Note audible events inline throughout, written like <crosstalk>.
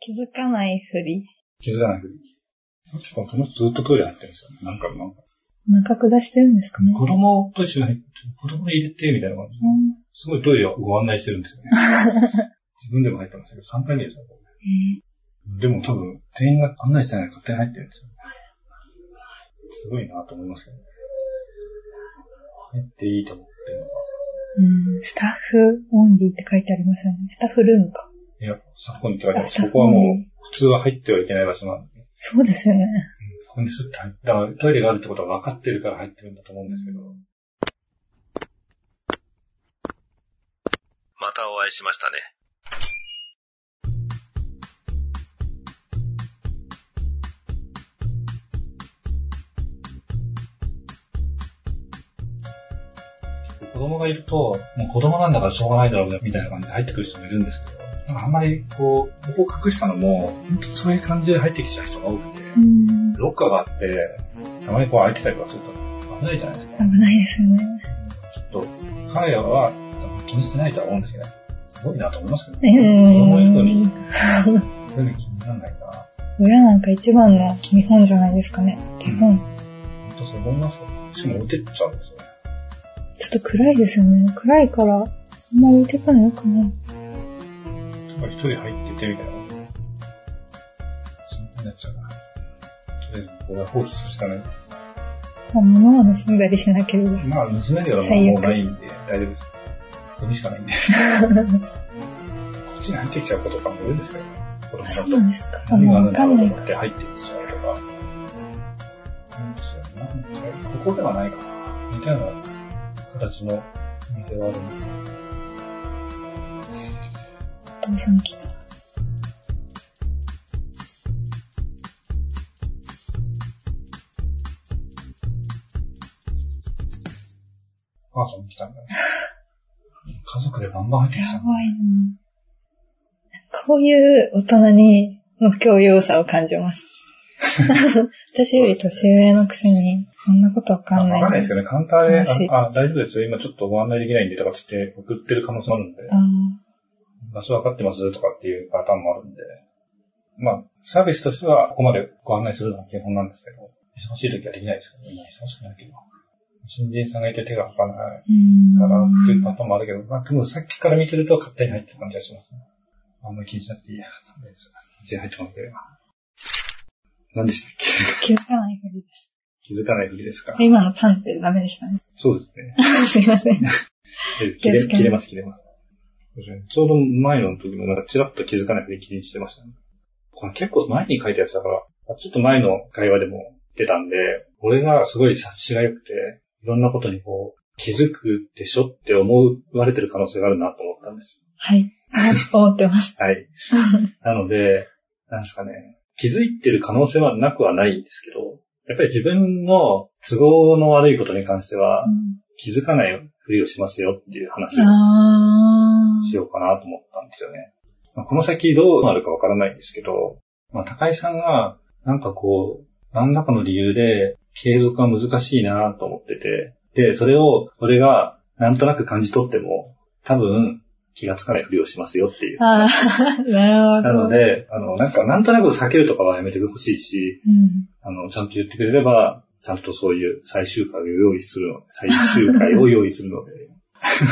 気づかないふり。気づかないふり。さっきからこの人ずっとトイレ入ってるんですよね。なんかなんか。お腹下してるんですかね。子供と一緒に入って、子供入れて、みたいな感じで。うんすごいトイレをご案内してるんですよね。<laughs> 自分でも入ってましたけど、3回目ですよ。えでも多分、店員が案内してない勝手に入ってるんですよ。すごいなと思いますけどね。入っていいと思ってるのが。ーうん、スタッフオンリーって書いてありますよね。スタッフルームか。いや、そこにって書いてある。あスタッフそこはもう、普通は入ってはいけない場所なんで。そうですよね。そこにスッと入った。だからトイレがあるってことは分かってるから入ってるんだと思うんですけど。またお会いしましたね。子供がいると、もう子供なんだからしょうがないだろうね、みたいな感じで入ってくる人もいるんですけど、なんかあんまりこう、ここを隠したのも、本当そういう感じで入ってきちゃう人が多くて、うん。ロッカーがあって、たまにこう開いてたりとかすると危ないじゃないですか。危ないですよね。ちょっと、彼らは気にしてないとは思うんですけど、すごいなと思いますけどうね。子供いるのに、ん。全然気にならないから、親なんか一番の日本じゃないですかね。日本。本当そう思いますよ。しかも置いてっちゃうんですよね。ちょっと暗いですよね。暗いから、あんま置いてくのよくない。とか一人入っててみたいな。心配になっちゃうな。とりあえず、これは放置するしかない。まあ、物は盗んだりしなければ。まあ、盗めるようなもうないんで、大丈夫です。ゴミしかないんで。<laughs> こっちに入ってきちゃう子とかもいるんですけどね。子供だとそう。なんですか。あ何があるんだろうと思って入ってきちゃうとか。なんですよ。なんか、ここではないかな。みたいな形の店はあるんで。お父さん来た。お母さんも来たんだよ。家族でバンバン入ってきちゃう。やばいなこういう大人にの教養さを感じます。<laughs> 私より年上のくせに、こんなことわかんない。わかんないですけどね、カウンターで、話あ、あ大丈夫ですよ、今ちょっとご案内できないんでとかつって送ってる可能性もあるんで、ああ場所分かってますとかっていうパターンもあるんで、まあ、サービスとしてはここまでご案内するのが基本なんですけど、忙しい時はできないですけど、今忙しくないけど、新人さんがいて手がかからないうん。からっていうパターンもあるけど、まあ、でもさっきから見てると勝手に入ってる感じがしますね。あんまり気にしなくていいや。ダメです。一応入ってもらってれば。何でしたっけ？気づかないふりです。気づかないふりですか？今のパンってダメでしたね。そうですね。<laughs> すいません。<laughs> 切れ切れます、切れます。ちょうど前の時もなんかチラッと気づかないふり気にしてましたね。これ結構前に書いたやつだから、ちょっと前の会話でも出たんで、俺がすごい察しが良くて、いろんなことにこう、気づくでしょって思われてる可能性があるなと思ったんですはい。<laughs> 思ってます。よ。はい。<laughs> なので、なんですかね、気づいてる可能性はなくはないんですけど、やっぱり自分の都合の悪いことに関しては、気づかないふりをしますよっていう話をあしようかなと思ったんですよね。まあ、この先どうなるかわからないんですけど、まあ、高井さんが、なんかこう、何らかの理由で継続が難しいなと思ってて、で、それを俺がなんとなく感じ取っても、多分気がつかないふりをしますよっていう。あ。ああ、なるほど。なの、で、あの、なんかなんとなく避けるとかはやめてほしいし、うん。あの、ちゃんと言ってくれれば、ちゃんとそういう最終回を用意するの、最終回を用意するので、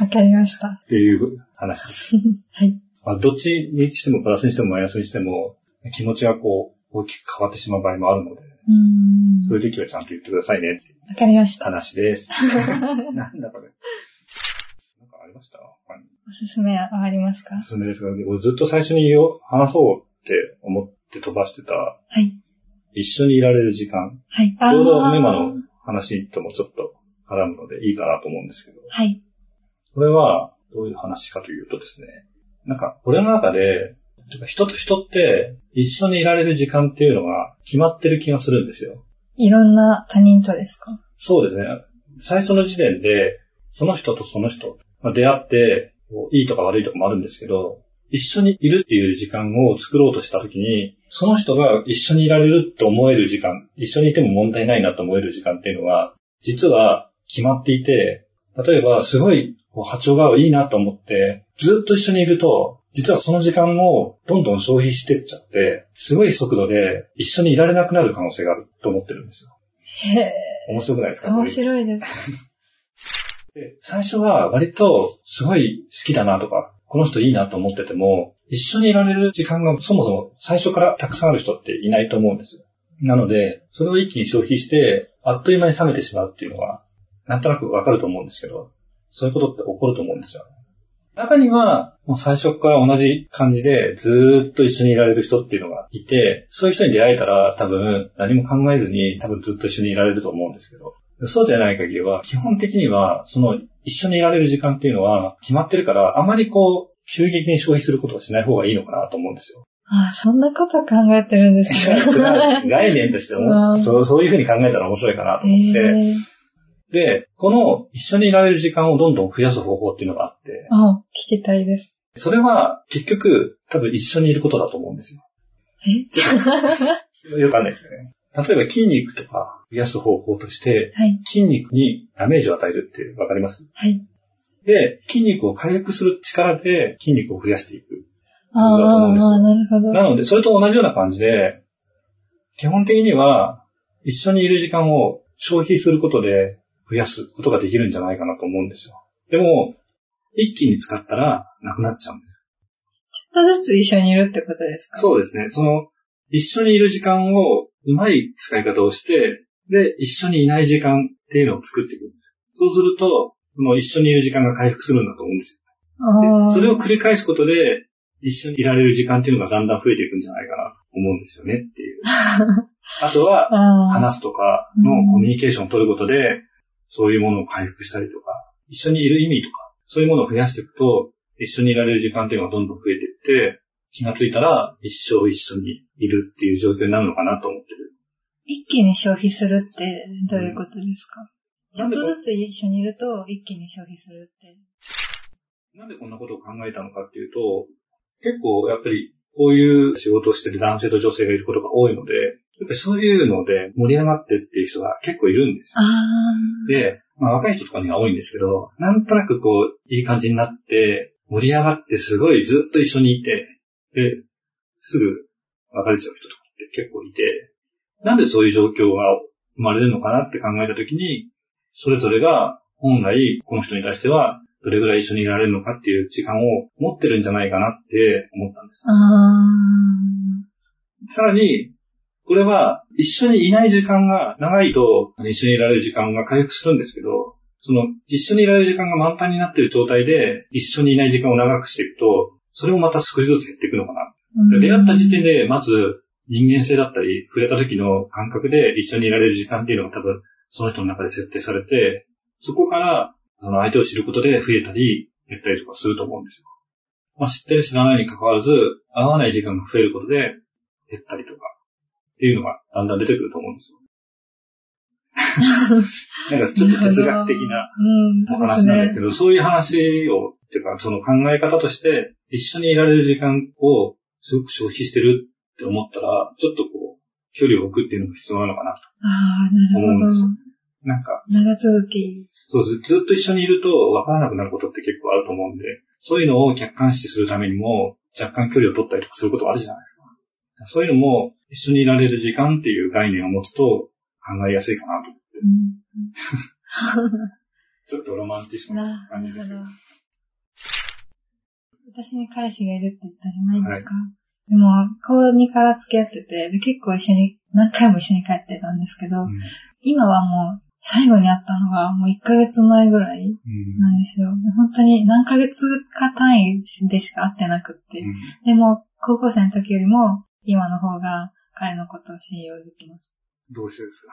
わかりました。っていう話です。<laughs> はい。まあ、どっちにしてもプラスにしてもマイナスにしても、気持ちがこう、大きく変わってしまう場合もあるので、うん。そういう時はちゃんと言ってくださいねってわかりました。話です。<laughs> なんだこれ。なんかありました？おすすめはありますか？おすすめですが、俺ずっと最初に話そうって思って飛ばしてた、はい。一緒にいられる時間。はい。ちょうどあーメマの話ともちょっと絡むのでいいかなと思うんですけど、はい。これはどういう話かというとですね、なんか俺の中で、人と人って一緒にいられる時間っていうのが決まってる気がするんですよ。いろんな他人とですか？そうですね。最初の時点で、その人とその人、まあ、出会って、いいとか悪いとかもあるんですけど、一緒にいるっていう時間を作ろうとしたときに、その人が一緒にいられると思える時間、一緒にいても問題ないなと思える時間っていうのは、実は決まっていて、例えばすごい波長がいいなと思って、ずっと一緒にいると、実はその時間をどんどん消費してっちゃって、すごい速度で一緒にいられなくなる可能性があると思ってるんですよ。へえ、面白くないですか？面白いです。で最初は割とすごい好きだなとか、この人いいなと思ってても、一緒にいられる時間がそもそも最初からたくさんある人っていないと思うんですよ。なので、それを一気に消費して、あっという間に冷めてしまうっていうのは、なんとなくわかると思うんですけど、そういうことって起こると思うんですよ。中には、もう最初から同じ感じでずーっと一緒にいられる人っていうのがいて、そういう人に出会えたら多分何も考えずに多分ずっと一緒にいられると思うんですけど、そうでない限りは、基本的には、その一緒にいられる時間っていうのは決まってるから、あまりこう、急激に消費することはしない方がいいのかなと思うんですよ。ああ、そんなこと考えてるんですね。<laughs> 概念としてうも、<laughs> んそうそういうふうに考えたら面白いかなと思って、で、この一緒にいられる時間をどんどん増やす方法っていうのがあって、あ、聞きたいです。それは結局多分一緒にいることだと思うんですよ。え？<laughs> よくわかんないですよね。例えば筋肉とか増やす方法として、はい、筋肉にダメージを与えるってわかります？はい。で、筋肉を回復する力で筋肉を増やしていく。ああ、ああなるほど。なので、それと同じような感じで、基本的には一緒にいる時間を消費することで増やすことができるんじゃないかなと思うんですよ。でも、一気に使ったらなくなっちゃうんですちょっとずつ一緒にいるってことですか？そうですね。その、一緒にいる時間をうまい使い方をして、で、一緒にいない時間っていうのを作っていくんですよ。そうすると、その一緒にいる時間が回復するんだと思うんですよ。それを繰り返すことで、一緒にいられる時間っていうのがだんだん増えていくんじゃないかなと思うんですよねっていう。<laughs> あとは、話すとかのコミュニケーションを取ることで、そういうものを回復したりとか、一緒にいる意味とか、そういうものを増やしていくと、一緒にいられる時間っていうのがどんどん増えていって、気がついたら一生一緒にいるっていう状況になるのかなと思ってる。一気に消費するってどういうことですか、ちょっとずつ一緒にいると一気に消費するって。なんでこんなことを考えたのかっていうと、結構やっぱりこういう仕事をしてる男性と女性がいることが多いので、やっぱりそういうので盛り上がってっていう人が結構いるんですよ。で、まあ若い人とかには多いんですけど、なんとなくこう、いい感じになって、盛り上がってすごいずっと一緒にいて、で、すぐ別れちゃう人とかって結構いて、なんでそういう状況が生まれるのかなって考えたときに、それぞれが本来この人に対してはどれぐらい一緒にいられるのかっていう時間を持ってるんじゃないかなって思ったんです。あさらに、これは一緒にいない時間が長いと一緒にいられる時間が回復するんですけど、その一緒にいられる時間が満タンになっている状態で一緒にいない時間を長くしていくと、それもまた少しずつ減っていくのかな。出会った時点でまず人間性だったり、触れた時の感覚で一緒にいられる時間っていうのが多分その人の中で設定されて、そこからその相手を知ることで増えたり減ったりとかすると思うんですよ。まあ、知ってる知らないに関わらず、会わない時間が増えることで減ったりとかっていうのがだんだん出てくると思うんですよ。<laughs> なんかちょっと哲学的なうん、お話なんですけど、そういう話を、っていうか、その考え方として、一緒にいられる時間をすごく消費してるって思ったら、ちょっとこう、距離を置くっていうのが必要なのかなとああ、なるほど。。なんか、長続き。そうです。ずっと一緒にいると分からなくなることって結構あると思うんで、そういうのを客観視するためにも、若干距離を取ったりとかすることあるじゃないですか。そういうのも、一緒にいられる時間っていう概念を持つと考えやすいかなと思って。うんちょっとロマンティックなな感じですけど。私に彼氏がいるって言ったじゃないですか。でも、高2から付き合ってて、で結構一緒に、何回も一緒に帰ってたんですけど、うん今はもう、最後に会ったのがもう1ヶ月前ぐらいうんなんですよ。本当に何ヶ月か単位でしか会ってなくって。うんでも、高校生の時よりも、今の方が彼のことを信用できます。どうしてですか？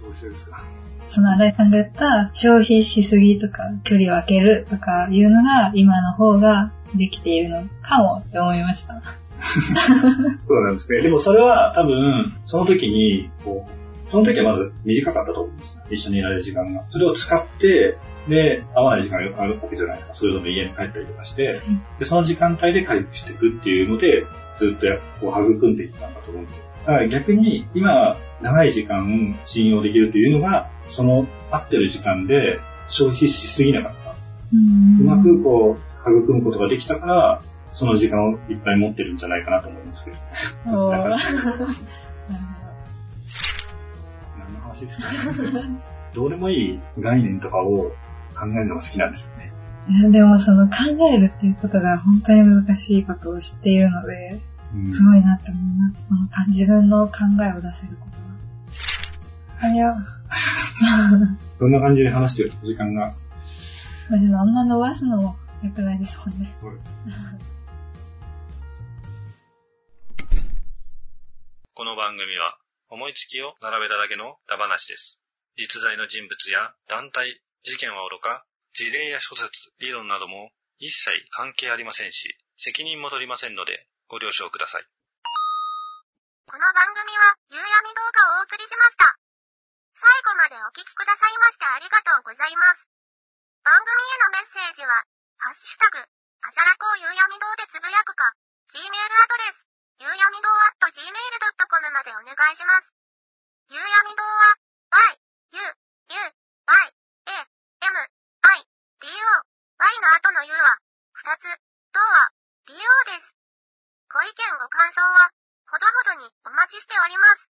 どうしてですか？その新井さんが言った消費しすぎとか距離を空けるとかいうのが今の方ができているのかもって思いました。<laughs> そうなんですね。でもそれは多分、その時に、こう、その時はまず短かったと思うんですよ。一緒にいられる時間が。それを使って、で、会わない時間があるわけじゃないですか。それとも家に帰ったりとかしてん、で、その時間帯で回復していくっていうので、ずっとこう育んでいったんだと思うんですよ。だから逆に、今、長い時間信用できるというのが、その合ってる時間で消費しすぎなかった。うんうまくこう、育むことができたから、その時間をいっぱい持ってるんじゃないかなと思いますけど。話ですか <laughs> どうでもいい概念とかを考えるのが好きなんですよね。いやでもその考えるっていうことが本当に難しいことを知っているので、うんすごいなって思います。このか自分の考えを出せることは。あいや、<laughs> どんな感じで話してると時間が？まあでもあんま伸ばすのも良くないですもんね。この番組は思いつきを並べただけのダ話です。実在の人物や団体、事件はおろか、事例や諸説、理論なども一切関係ありませんし、責任も取りませんのでご了承ください。この番組は、夕闇動画をお送りしました。最後までお聞きくださいましてありがとうございます。番組へのメッセージは、ハッシュタグ、あじゃらこう夕闇堂でつぶやくか、Gmail アドレス、夕闇堂 at gmail.com お願いします。夕闇堂は、y, u, u, y, a, m, i, d, o, y の後の u は、二つ、銅は、do です。ご意見ご感想は、ほどほどにお待ちしております。